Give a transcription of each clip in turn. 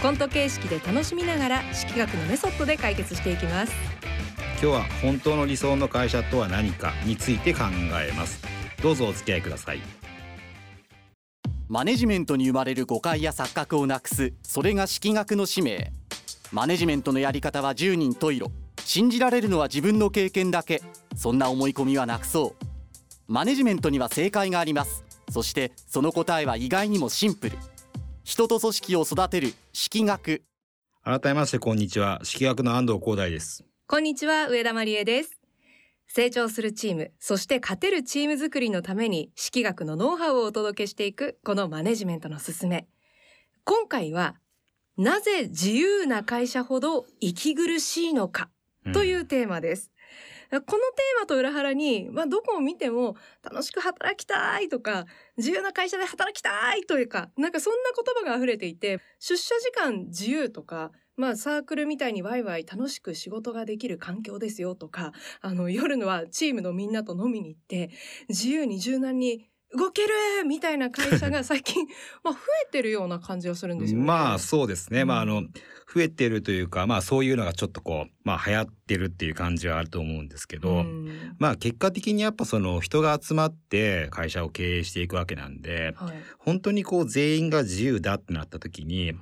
コント形式で楽しみながら式学のメソッドで解決していきます。今日は本当の理想の会社とは何かについて考えます。どうぞお付き合いください。マネジメントに生まれる誤解や錯覚をなくすそれが式学の使命。マネジメントのやり方は10人十色。信じられるのは自分の経験だけ。そんな思い込みはなくそう。マネジメントには正解があります。そしてその答えは意外にもシンプル人と組織を育てる式学。改めましてこんにちは。式学の安藤光大です。こんにちは上田真理恵です。成長するチームそして勝てるチーム作りのために式学のノウハウをお届けしていくこのマネジメントのすすめ。今回はなぜ自由な会社ほど息苦しいのかというテーマです。このテーマと裏腹に、まあ、どこを見ても楽しく働きたいとか自由な会社で働きたいというかなんかそんな言葉が溢れていて出社時間自由とか、まあ、サークルみたいにワイワイ楽しく仕事ができる環境ですよとかあの夜のはチームのみんなと飲みに行って自由に柔軟に動けるみたいな会社が 最近まあ増えてるような感じがするんですよね。まあそうですね、うん。まああの増えてるというかまあそういうのがちょっとこうまあ流行ってるっていう感じはあると思うんですけど、うん。まあ結果的にやっぱその人が集まって会社を経営していくわけなんではい。本当にこう全員が自由だってなった時に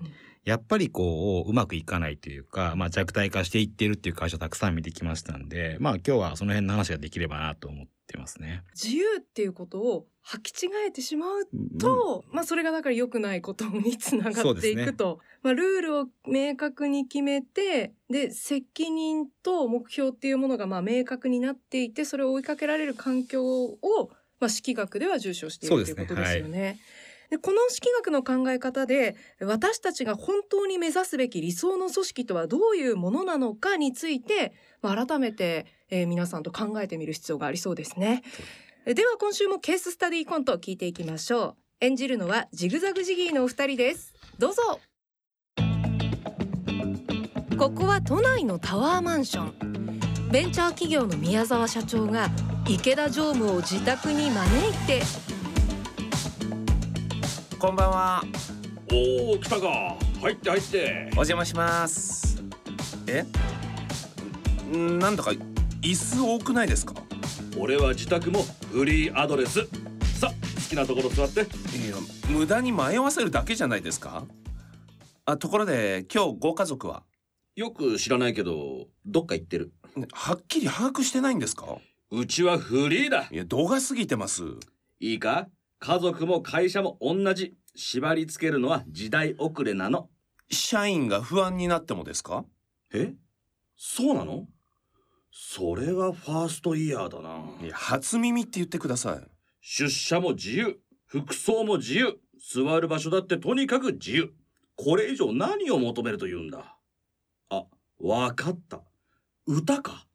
やっぱりこううまくいかないというか、まあ、弱体化していってるっていう会社たくさん見てきましたんでまあ今日はその辺の話ができればなと思ってますね。自由っていうことを履き違えてしまうと、まあそれがだから良くないことにつながっていくと、まあルールを明確に決めてで責任と目標っていうものがまあ明確になっていてそれを追いかけられる環境をまあ式学では重視しているということですよね。でこの式学の考え方で私たちが本当に目指すべき理想の組織とはどういうものなのかについて、まあ、改めて、えー皆さんと考えてみる必要がありそうですね。えでは今週もケーススタディコントを聞いていきましょう。演じるのはジグザグジギーのお二人です。どうぞ。ここは都内のタワーマンション。ベンチャー企業の宮沢社長が池田常務を自宅に招いてこんばんは。おお来たか入って入ってお邪魔します。え？んなんだか椅子多くないですか？俺は自宅もフリーアドレスさ好きなところ座っていや無駄に迷わせるだけじゃないですか？あところで今日ご家族は？よく知らないけどどっか行ってるはっきり把握してないんですか？うちはフリーだいや度が過ぎてます。いいか？家族も会社も同じ。縛り付けるのは時代遅れなの。社員が不安になってもですか？え？そうなの？それはファーストイヤーだな。いや初耳って言ってください。出社も自由。服装も自由。座る場所だってとにかく自由。これ以上何を求めるというんだ？あわかった。歌か？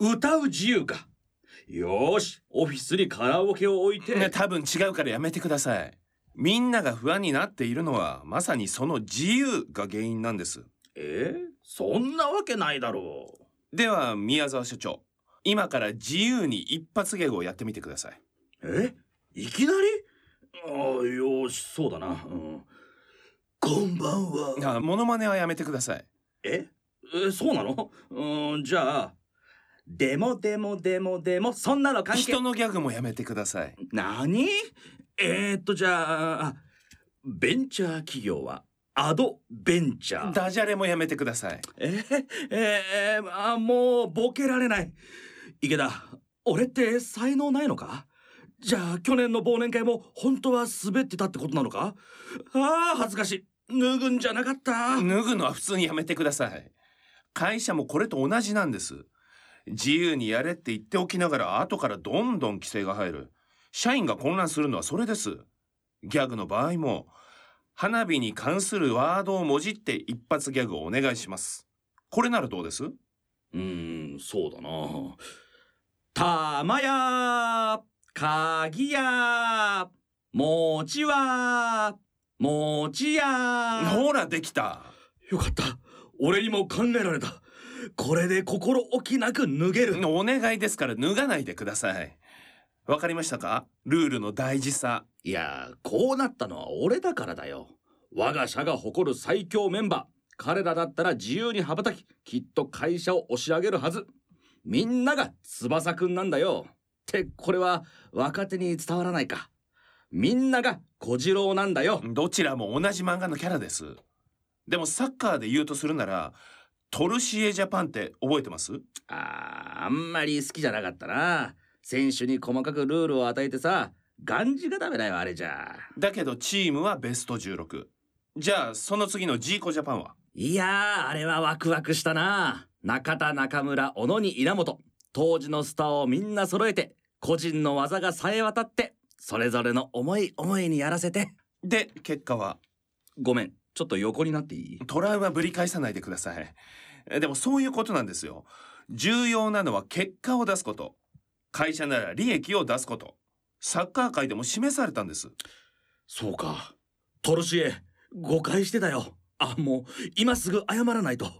歌う自由か？よーしオフィスにカラオケを置いて、ね多分違うからやめてください。みんなが不安になっているのはまさにその自由が原因なんです。え？ーそんなわけないだろう。では宮沢所長、今から自由に一発ギャグをやってみてください。え？いきなり？あよしそうだな、うん、こんばんは。あ、モノマネはやめてください。え？えそうなの？うんじゃあでもでもでもでもそんなの関係人のギャグもやめてください。何？えー、っとじゃあベンチャー企業はアドベンチャーダジャレもやめてください。えー、えー、あもうボケられない池田俺って才能ないのか？じゃあ去年の忘年会も本当は滑ってたってことなのか？ああ恥ずかしい脱ぐんじゃなかった脱ぐのは普通にやめてください。会社もこれと同じなんです。自由にやれって言っておきながら後からどんどん規制が入る。社員が混乱するのはそれです。ギャグの場合も花火に関するワードをもじって一発ギャグをお願いします。これならどうです？うーんそうだな玉や鍵や餅は餅やほらできたよかった俺にも考えられたこれで心置きなく脱げる。お願いですから脱がないでください。わかりましたか？ルールの大事さ。いやこうなったのは俺だからだよ。我が社が誇る最強メンバー。彼らだったら自由に羽ばたききっと会社を押し上げるはず。みんなが翼くんなんだよ。ってこれは若手に伝わらないか。みんなが小次郎なんだよ。どちらも同じ漫画のキャラです。でもサッカーで言うとするならトルシエジャパンって覚えてます？あーあんまり好きじゃなかったな。選手に細かくルールを与えてさがんじがダメだよあれじゃ。だけどチームはベスト16じゃあその次のジーコジャパンは？いやーあれはワクワクしたな。中田中村小野に稲本。当時のスターをみんな揃えて個人の技がさえ渡ってそれぞれの思い思いにやらせて。で結果は？ごめんちょっと横になっていい？トラウマぶり返さないでください。えでもそういうことなんですよ。重要なのは結果を出すこと。会社なら利益を出すこと。サッカー界でも示されたんです。そうか。トルシエ誤解してたよ。あもう今すぐ謝らないと。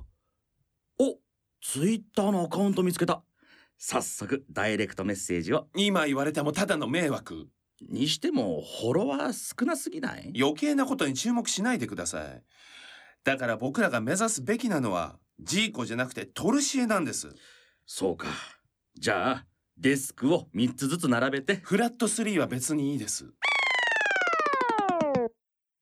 おツイッターのアカウント見つけた。早速ダイレクトメッセージを。今言われてもただの迷惑にしてもフォロワー少なすぎない？余計なことに注目しないでください。だから僕らが目指すべきなのはジーコじゃなくてトルシエなんです。そうか。じゃあデスクを3つずつ並べて。フラット3は別にいいです。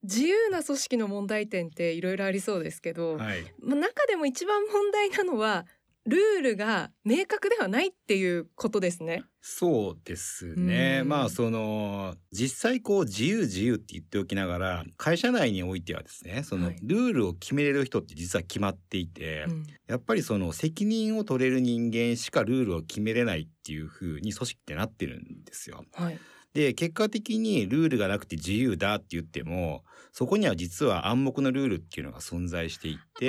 自由な組織の問題点っていろいろありそうですけど、はい。まあ中でも一番問題なのはルールが明確ではないっていうことですね。そうですね。うんまあその実際こう自由自由って言っておきながら会社内においてはですねそのはいルールを決めれる人って実は決まっていて、うんやっぱりその責任を取れる人間しかルールを決めれないっていう風に組織ってなってるんですよ。はい。で結果的にルールがなくて自由だって言ってもそこには実は暗黙のルールっていうのが存在していて。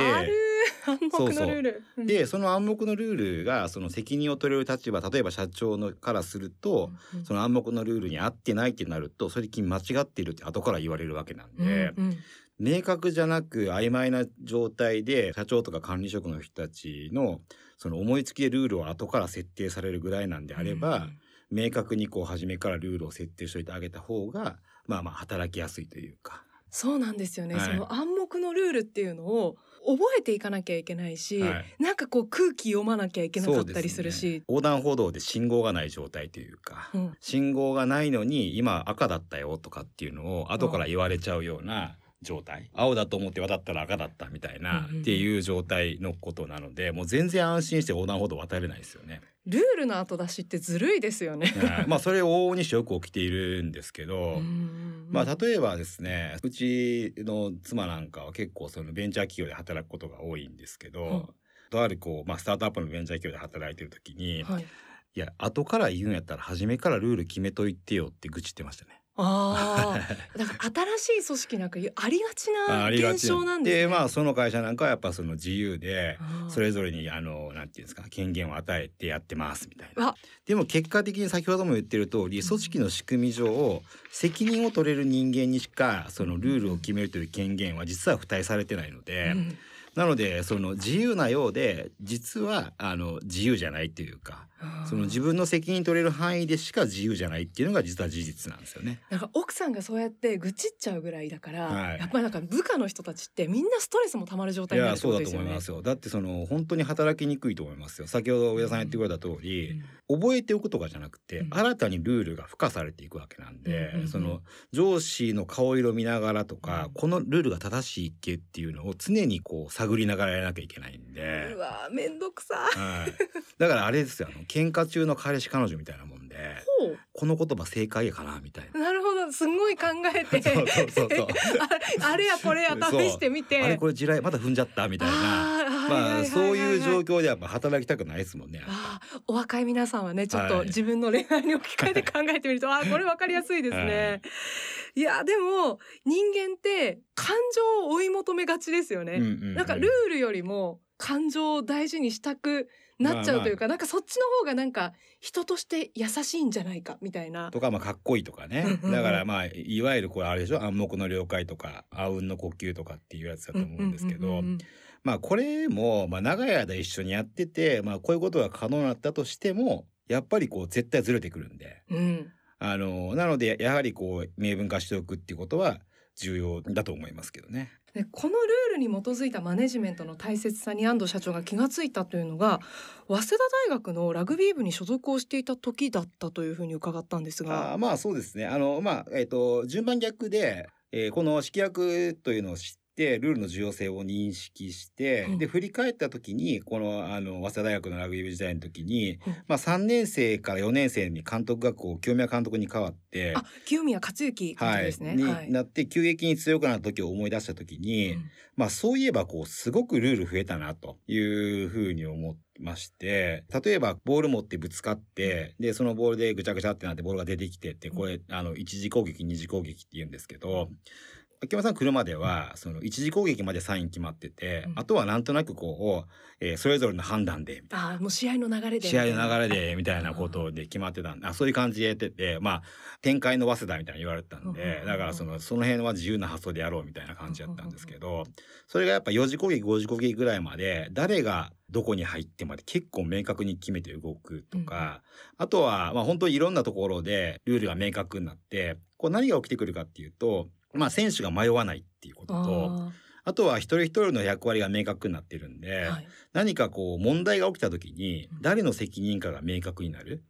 暗黙のルール。うん。でその暗黙のルールがその責任を取れる立場例えば社長のからすると、うんその暗黙のルールに合ってないってなるとそれ君間違ってるって後から言われるわけなんで、うんうん。明確じゃなく曖昧な状態で社長とか管理職の人たちのその思いつきでルールを後から設定されるぐらいなんであれば、明確にこう初めからルールを設定しておいてあげた方がまあまあ働きやすいというか。そうなんですよね、はい。その暗黙のルールっていうのを覚えていかなきゃいけないし、はい。なんかこう空気読まなきゃいけなかったりするし。ね。横断歩道で信号がない状態というか、うん。信号がないのに今赤だったよとかっていうのを後から言われちゃうような状態、青だと思って渡ったら赤だったみたいなうんうんっていう状態のことなのでもう全然安心して横断歩道渡れないですよね。ルールの後出しってずるいですよね。はいまあそれ往々にしてよく起きているんですけど、うんまあ例えばですねうちの妻なんかは結構そのベンチャー企業で働くことが多いんですけど、うんとあるこう、まあ、スタートアップのベンチャー企業で働いてる時に、はい、いや後から言うんやったら初めからルール決めといてよって愚痴ってましたね。ああだ から新しい組織なんかありがちな現象なんですね。まあその会社なんかはやっぱその自由でそれぞれにあのなんていうんですか権限を与えてやってますみたいな。あ。でも結果的に先ほども言ってる通り組織の仕組み上責任を取れる人間にしかそのルールを決めるという権限は実は付帯されてないので、うんなのでその自由なようで実はあの自由じゃないというかその自分の責任取れる範囲でしか自由じゃないっていうのが実は事実なんですよね。なんか奥さんがそうやって愚痴っちゃうぐらいだから、はいやっぱりなんか部下の人たちってみんなストレスもたまる状い態になるってやそうだことですよね。と思いますよ。だってその本当に働きにくいと思いますよ。先ほど上田さん言ってくれた通り、覚えておくとかじゃなくて、うん。新たにルールが付加されていくわけなんで、うんうんうん。その上司の顔色見ながらとか、うん。このルールが正しいっけっていうのを常にこう探りながらやらなきゃいけないんで。う。わーめんどくさはい、だからあれですよあの喧嘩中の彼氏彼女みたいなもんでこの言葉正解かなみたいな。なるほどすごい考えて。ああれやこれや試してみて。あれこれ地雷まだ踏んじゃったみたいな。まはいはいあそういう状況でやっぱ働きたくないですもんね。あーお若い皆さんはねちょっはい。と自分の恋愛に置き換えて考えてみると、あーこれわかりやすいですね、い、やでも人間って感情を追い求めがちですよね、うんうんうん。なんかルールよりも感情を大事にしたくなっちゃうというか、なんかそっちの方がなんか人として優しいんじゃないかみたいな。とかまあかっこいいとかね。だからまあいわゆるこれあれでしょ？暗黙の了解とかあうんの呼吸とかっていうやつだと思うんですけどまあこれもまあ長い間一緒にやっててまあこういうことが可能だったとしてもやっぱりこう絶対ずれてくるんで。うん。あのなのでやはりこう明文化しておくっていうことは重要だと思いますけどね。でこのルールに基づいたマネジメントの大切さに安藤社長が気がついたというのが早稲田大学のラグビー部に所属をしていた時だったというふうに伺ったんですが。まあそうですね。あのまあえっ、と順番逆で、えーこの式役というのを知ルールの重要性を認識して、うん。で振り返った時にこのあの早稲田大学のラグビー部時代の時に、うん。まあ、3年生から4年生に監督がこう清宮監督に変わって。あ清宮克行監督ですね。にはい。なって急激に強くなった時を思い出した時に、うん。まあそういえばこうすごくルール増えたなというふうに思いまして例えばボール持ってぶつかってでそのボールでぐちゃぐちゃってなってボールが出てきてってこれあの一次攻撃二次攻撃って言うんですけど秋山さん来るまではその一次攻撃までサイン決まってて、うん。あとはなんとなくこう、えーそれぞれの判断でみたいなあーもう試合の流れで。試合の流れでみたいなことで決まってたんであそういう感じでやっててまあ展開の早稲田みたいに言われてたんうんうんうんでだからそのその辺は自由な発想でやろうみたいな感じだったんですけどそれがやっぱ4次攻撃5次攻撃ぐらいまで誰がどこに入ってまで結構明確に決めて動くとか、あとはまあ本当にいろんなところでルールが明確になってこう何が起きてくるかっていうとまあ選手が迷わないっていうこととああとは一人一人の役割が明確になってるんで、ーはい。何かこう問題が起きた時にうん。誰の責任かが明確になる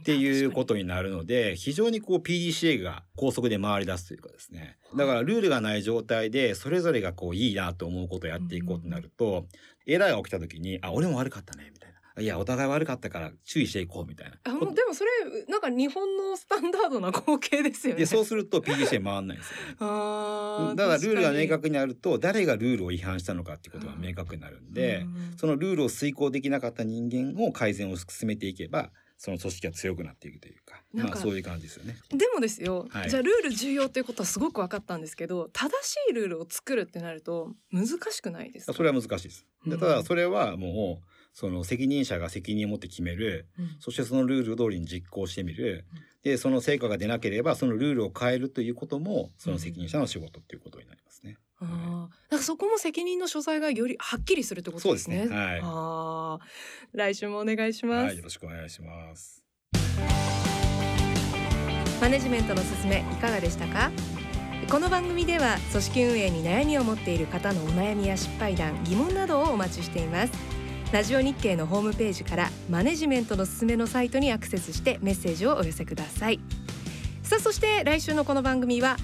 っていうことになるので非常にこう PDCA が高速で回り出すというかですね。だからルールがない状態でそれぞれがこういいなと思うことをやっていこうとなるとエラーが起きた時にあ俺も悪かったねみたいないやお互い悪かったから注意していこうみたいな。あもうでもそれなんか日本のスタンダードな光景ですよね。でそうすると PDCA 回んないんですよね。あーだからルールが明確確になると誰がルールを違反したのかっていうことが明確になるんで、うん。そのルールを遂行できなかった人間を改善を進めていけばその組織が強くなっていくというかまあそういう感じですよね。でもですよ、はい。じゃあルール重要ということはすごく分かったんですけど正しいルールを作るってなると難しくないですか？それは難しいです。うんでただそれはもうその責任者が責任を持って決める。うん。そしてそのルール通りに実行してみる。でその成果が出なければそのルールを変えるということもその責任者の仕事っていうことになりますね。あー。なんかそこも責任の所在がよりはっきりするってことですね。そうですね。はい。あー。来週もお願いします。はい、よろしくお願いします。マネジメントのすすめいかがでしたか？この番組では組織運営に悩みを持っている方のお悩みや失敗談疑問などをお待ちしていますラジオ日経のホームページからマネジメントのすすめのサイトにアクセスしてメッセージをお寄せください。さあそして来週のこの番組は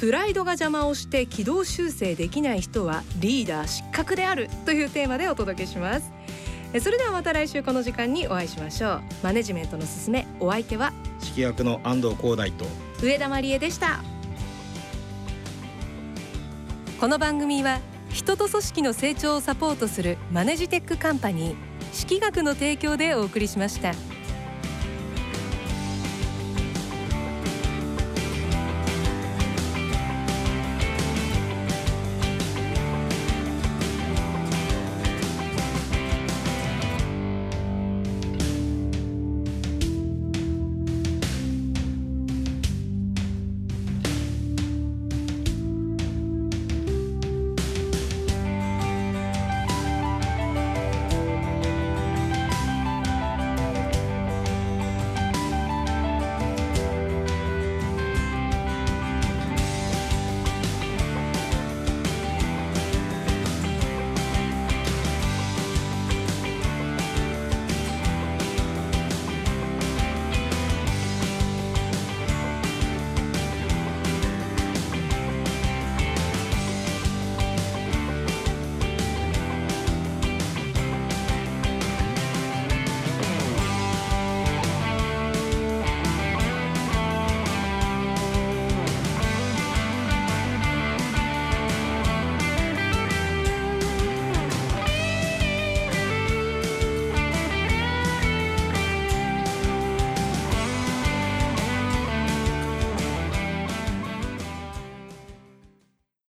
プライドが邪魔をして軌道修正できない人はリーダー失格であるというテーマでお届けします。えそれではまた来週この時間にお会いしましょう。マネジメントのすすめお相手は指揮役の安藤光大と上田真理恵でした。この番組は人と組織の成長をサポートするマネジテックカンパニー識学の提供でお送りしました。